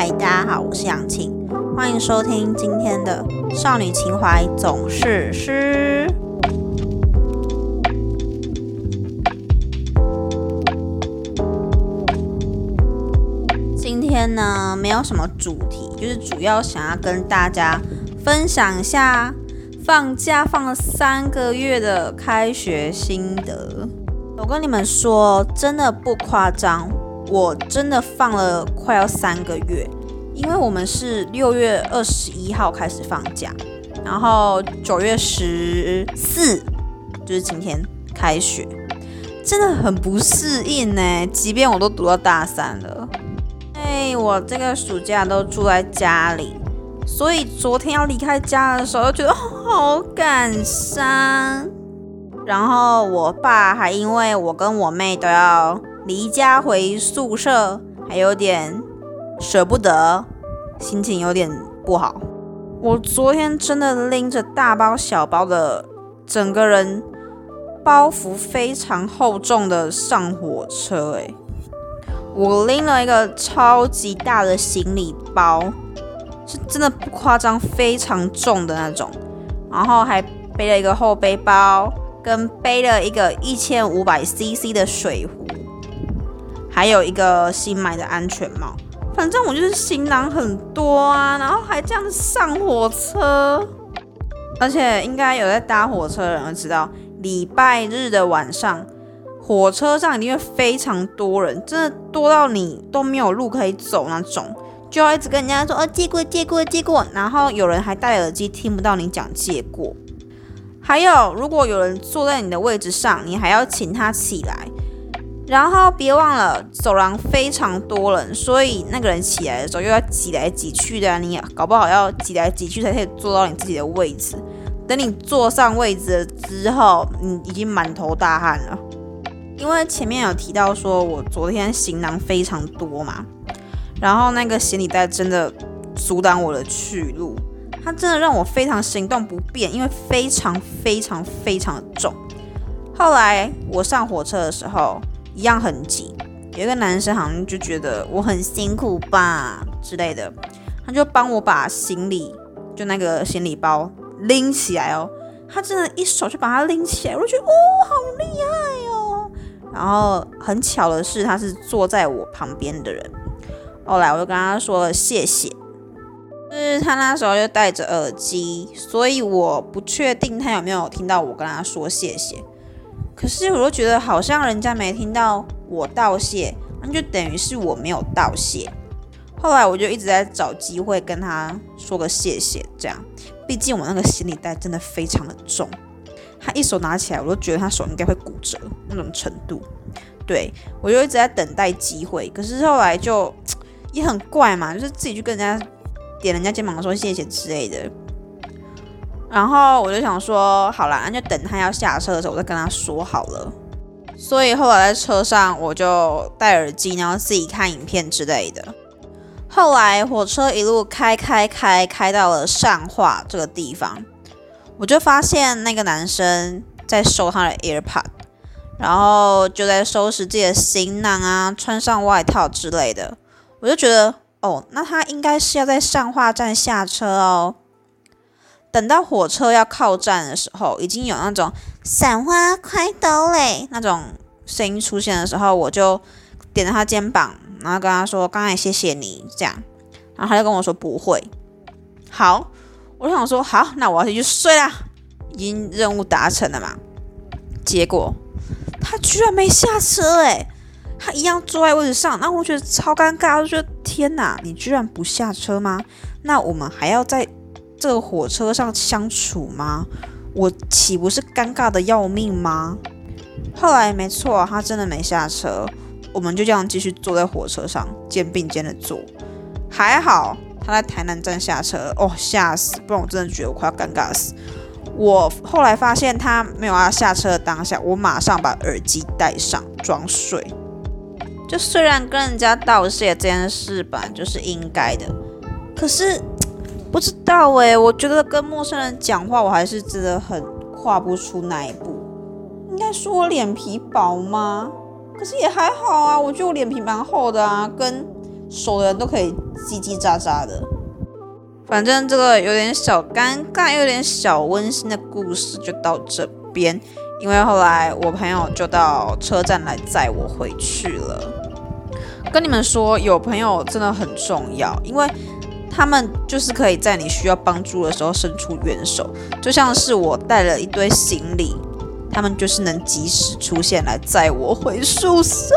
嗨，大家好，我是杨晴，欢迎收听今天的少女情怀总是诗。今天呢，没有什么主题，就是主要想要跟大家分享一下放假放了三个月的开学心得。我跟你们说，真的不夸张。我真的放了快要三个月，因为我们是六月二十一号开始放假，然后九月十四就是今天开学，真的很不适应呢。即便我都读到大三了，哎，我这个暑假都住在家里，所以昨天要离开家的时候，就觉得好感伤。然后我爸还因为我跟我妹都要。离家回宿舍，还有点舍不得，心情有点不好。我昨天真的拎着大包小包的，整个人包袱非常厚重的上火车。诶，我拎了一个超级大的行李包，是真的不夸张，非常重的那种。然后还背了一个后背包，跟背了一个一千五百 CC 的水壶。还有一个新买的安全帽，反正我就是行囊很多啊，然后还这样子上火车，而且应该有在搭火车的人会知道，礼拜日的晚上火车上一定会非常多人，真的多到你都没有路可以走那种，就要一直跟人家说哦借过借过借过，然后有人还戴耳机听不到你讲借过，还有如果有人坐在你的位置上，你还要请他起来。然后别忘了，走廊非常多人，所以那个人起来的时候又要挤来挤去的，你搞不好要挤来挤去才可以坐到你自己的位置。等你坐上位置之后，你已经满头大汗了。因为前面有提到说我昨天行囊非常多嘛，然后那个行李袋真的阻挡我的去路，它真的让我非常行动不便，因为非常非常非常的重。后来我上火车的时候。一样很急，有一个男生好像就觉得我很辛苦吧之类的，他就帮我把行李，就那个行李包拎起来哦，他真的一手就把它拎起来，我就觉得哦，好厉害哦。然后很巧的是，他是坐在我旁边的人，后来我就跟他说了谢谢，就是他那时候就戴着耳机，所以我不确定他有没有听到我跟他说谢谢。可是我又觉得好像人家没听到我道谢，那就等于是我没有道谢。后来我就一直在找机会跟他说个谢谢，这样，毕竟我那个行李袋真的非常的重，他一手拿起来，我都觉得他手应该会骨折那种程度。对我就一直在等待机会，可是后来就也很怪嘛，就是自己去跟人家点人家肩膀说谢谢之类的。然后我就想说，好了，那就等他要下车的时候，我再跟他说好了。所以后来在车上，我就戴耳机，然后自己看影片之类的。后来火车一路开开开，开到了上化这个地方，我就发现那个男生在收他的 AirPod，然后就在收拾自己的行囊啊，穿上外套之类的。我就觉得，哦，那他应该是要在上化站下车哦。等到火车要靠站的时候，已经有那种伞花快到嘞那种声音出现的时候，我就点了他肩膀，然后跟他说：“刚才谢谢你。”这样，然后他就跟我说：“不会。”好，我想说：“好，那我要去睡啦，已经任务达成了嘛。”结果他居然没下车，诶，他一样坐在位置上，然后我觉得超尴尬，我就觉得天哪，你居然不下车吗？那我们还要再。这个火车上相处吗？我岂不是尴尬的要命吗？后来没错，他真的没下车，我们就这样继续坐在火车上，肩并肩的坐。还好他在台南站下车，哦，吓死！不然我真的觉得我快要尴尬死。我后来发现他没有要下车的当下，我马上把耳机戴上装睡。就虽然跟人家道谢这件事吧，就是应该的，可是。不知道哎，我觉得跟陌生人讲话，我还是真的很跨不出那一步。应该说我脸皮薄吗？可是也还好啊，我觉得我脸皮蛮厚的啊，跟熟的人都可以叽叽喳喳的。反正这个有点小尴尬，有点小温馨的故事就到这边。因为后来我朋友就到车站来载我回去了。跟你们说，有朋友真的很重要，因为他们就是可以在你需要帮助的时候伸出援手。就像是我带了一堆行李，他们就是能及时出现来载我回宿舍。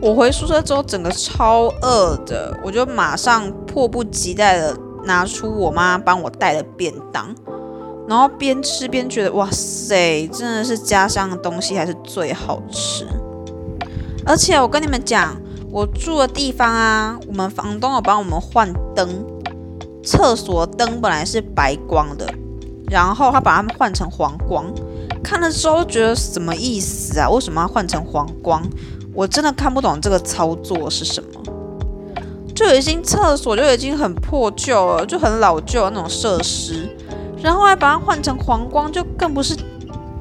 我回宿舍之后，整个超饿的，我就马上迫不及待的拿出我妈帮我带的便当，然后边吃边觉得，哇塞，真的是家乡的东西还是最好吃。而且我跟你们讲，我住的地方啊，我们房东有帮我们换灯，厕所灯本来是白光的，然后他把它们换成黄光，看了之后觉得什么意思啊？为什么要换成黄光？我真的看不懂这个操作是什么，就已经厕所就已经很破旧了，就很老旧的那种设施，然后还把它换成黄光，就更不是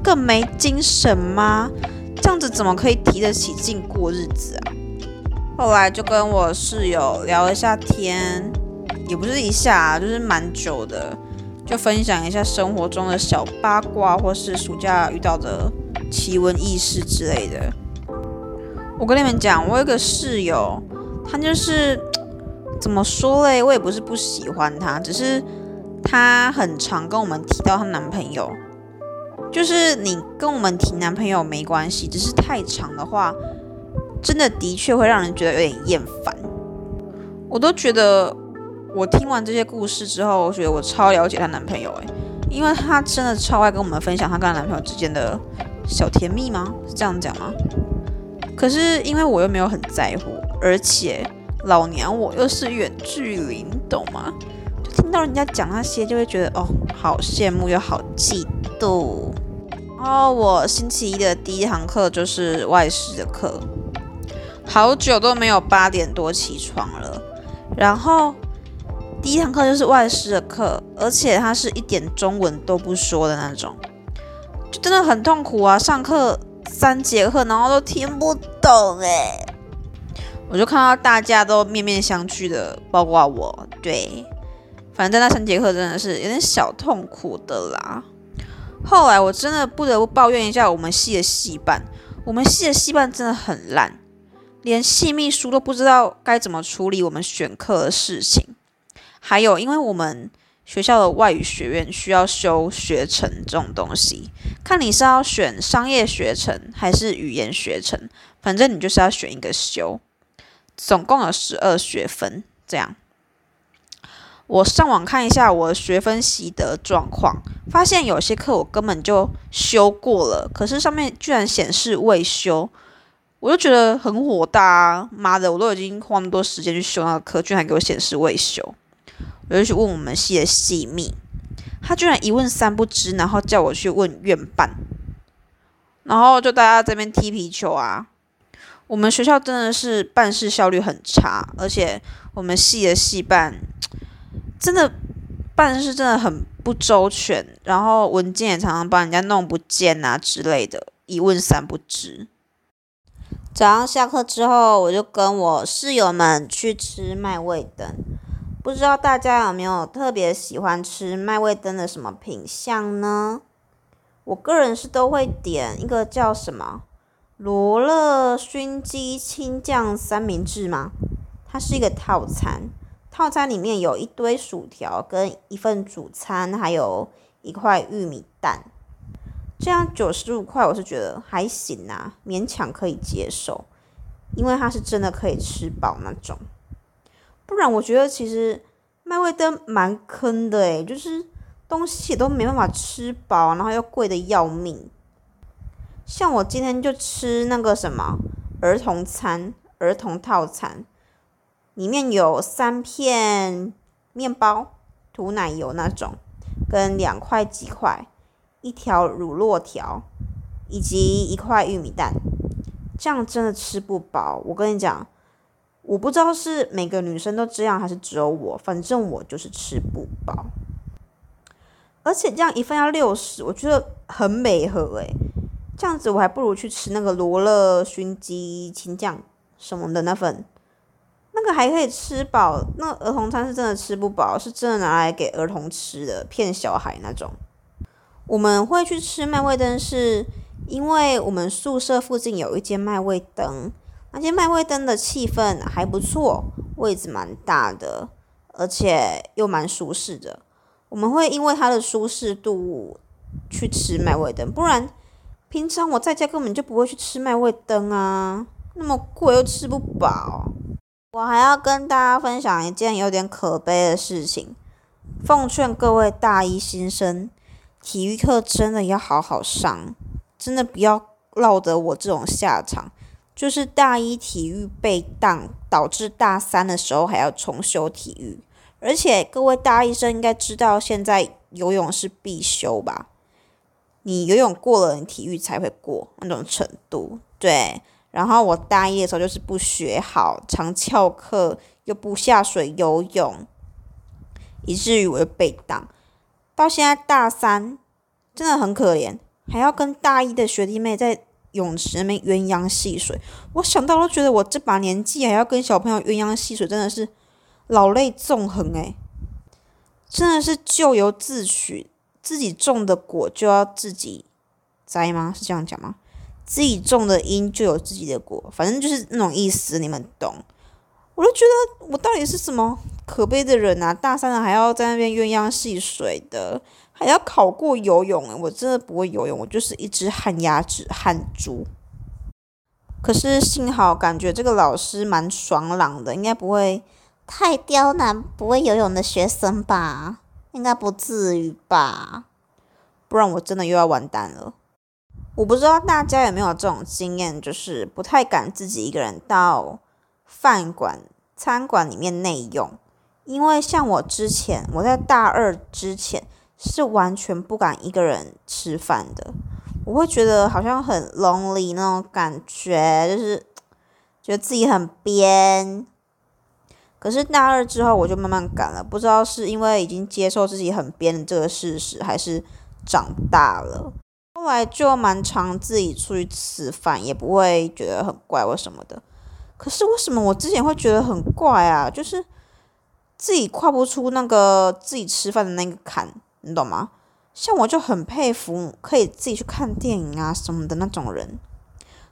更没精神吗？这样子怎么可以提得起劲过日子啊？后来就跟我室友聊一下天，也不是一下，就是蛮久的，就分享一下生活中的小八卦，或是暑假遇到的奇闻异事之类的。我跟你们讲，我有个室友，她就是怎么说嘞？我也不是不喜欢她，只是她很常跟我们提到她男朋友。就是你跟我们提男朋友没关系，只是太长的话，真的的确会让人觉得有点厌烦。我都觉得，我听完这些故事之后，我觉得我超了解她男朋友诶，因为她真的超爱跟我们分享她跟她男朋友之间的小甜蜜吗？是这样讲吗？可是因为我又没有很在乎，而且老娘我又是远距离，你懂吗？就听到人家讲那些，就会觉得哦，好羡慕又好嫉妒。然后我星期一的第一堂课就是外事的课，好久都没有八点多起床了。然后第一堂课就是外事的课，而且他是一点中文都不说的那种，就真的很痛苦啊！上课。三节课，然后都听不懂哎，我就看到大家都面面相觑的，包括我。对，反正那三节课真的是有点小痛苦的啦。后来我真的不得不抱怨一下我们系的系办，我们系的系办真的很烂，连系秘书都不知道该怎么处理我们选课的事情。还有，因为我们。学校的外语学院需要修学程这种东西，看你是要选商业学程还是语言学程，反正你就是要选一个修，总共有十二学分。这样，我上网看一下我的学分习得状况，发现有些课我根本就修过了，可是上面居然显示未修，我就觉得很火大。啊妈的，我都已经花那么多时间去修那个课，居然还给我显示未修。我就去问我们系的系秘，他居然一问三不知，然后叫我去问院办，然后就大家这边踢皮球啊。我们学校真的是办事效率很差，而且我们系的系办真的办事真的很不周全，然后文件也常常帮人家弄不见啊之类的，一问三不知。早上下课之后，我就跟我室友们去吃麦味登。不知道大家有没有特别喜欢吃麦味登的什么品相呢？我个人是都会点一个叫什么罗勒熏鸡青酱三明治吗？它是一个套餐，套餐里面有一堆薯条跟一份主餐，还有一块玉米蛋，这样九十五块我是觉得还行啊，勉强可以接受，因为它是真的可以吃饱那种。不然我觉得其实麦味登蛮坑的诶，就是东西都没办法吃饱，然后又贵的要命。像我今天就吃那个什么儿童餐、儿童套餐，里面有三片面包涂奶油那种，跟两块鸡块、一条乳酪条以及一块玉米蛋，这样真的吃不饱。我跟你讲。我不知道是每个女生都这样，还是只有我。反正我就是吃不饱，而且这样一份要六十，我觉得很美和诶。这样子我还不如去吃那个罗勒熏鸡青酱什么的那份，那个还可以吃饱。那儿童餐是真的吃不饱，是真的拿来给儿童吃的，骗小孩那种。我们会去吃麦味灯，是因为我们宿舍附近有一间麦味灯，那间麦味灯的气氛还不错，位置蛮大的，而且又蛮舒适的。我们会因为它的舒适度去吃麦味灯，不然平常我在家根本就不会去吃麦味灯啊，那么贵又吃不饱。我还要跟大家分享一件有点可悲的事情，奉劝各位大一新生。体育课真的要好好上，真的不要落得我这种下场，就是大一体育被当，导致大三的时候还要重修体育。而且各位大一生应该知道，现在游泳是必修吧？你游泳过了，你体育才会过那种程度。对，然后我大一的时候就是不学好，常翘课，又不下水游泳，以至于我就被当。到现在大三，真的很可怜，还要跟大一的学弟妹在泳池那边鸳鸯戏水。我想到都觉得，我这把年纪还要跟小朋友鸳鸯戏水，真的是老泪纵横诶。真的是咎由自取，自己种的果就要自己摘吗？是这样讲吗？自己种的因就有自己的果，反正就是那种意思，你们懂。我就觉得我到底是什么可悲的人啊！大三了还要在那边鸳鸯戏水的，还要考过游泳我真的不会游泳，我就是一只旱鸭子、旱猪。可是幸好感觉这个老师蛮爽朗的，应该不会太刁难不会游泳的学生吧？应该不至于吧？不然我真的又要完蛋了。我不知道大家有没有这种经验，就是不太敢自己一个人到。饭馆、餐馆里面内用，因为像我之前，我在大二之前是完全不敢一个人吃饭的，我会觉得好像很 lonely 那种感觉，就是 觉得自己很边。可是大二之后，我就慢慢敢了，不知道是因为已经接受自己很边的这个事实，还是长大了。后来就蛮常自己出去吃饭，也不会觉得很怪或什么的。可是为什么我之前会觉得很怪啊？就是自己跨不出那个自己吃饭的那个坎，你懂吗？像我就很佩服可以自己去看电影啊什么的那种人。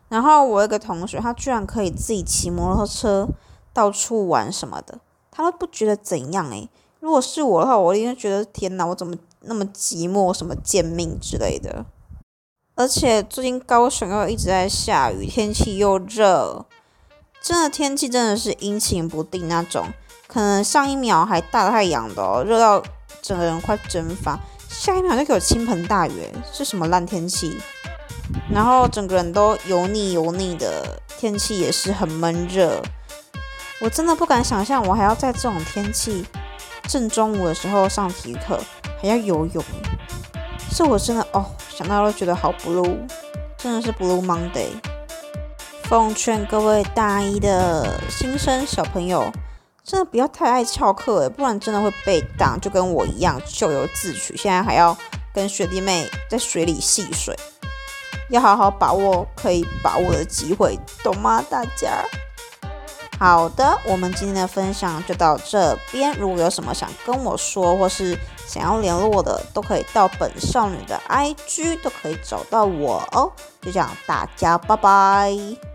然后我一个同学，他居然可以自己骑摩托车到处玩什么的，他都不觉得怎样诶。如果是我的话，我一定觉得天哪，我怎么那么寂寞，什么贱命之类的。而且最近高雄又一直在下雨，天气又热。真的天气真的是阴晴不定那种，可能上一秒还大太阳的哦，热到整个人快蒸发，下一秒就给我倾盆大雨，是什么烂天气？然后整个人都油腻油腻的，天气也是很闷热，我真的不敢想象，我还要在这种天气正中午的时候上体育课，还要游泳，是我真的哦，想到都觉得好 blue，真的是 blue Monday。奉劝各位大一的新生小朋友，真的不要太爱翘课诶，不然真的会被挡，就跟我一样咎由自取。现在还要跟学弟妹在水里戏水，要好好把握可以把握的机会，懂吗？大家。好的，我们今天的分享就到这边。如果有什么想跟我说，或是想要联络的，都可以到本少女的 IG，都可以找到我哦。就这样，大家拜拜。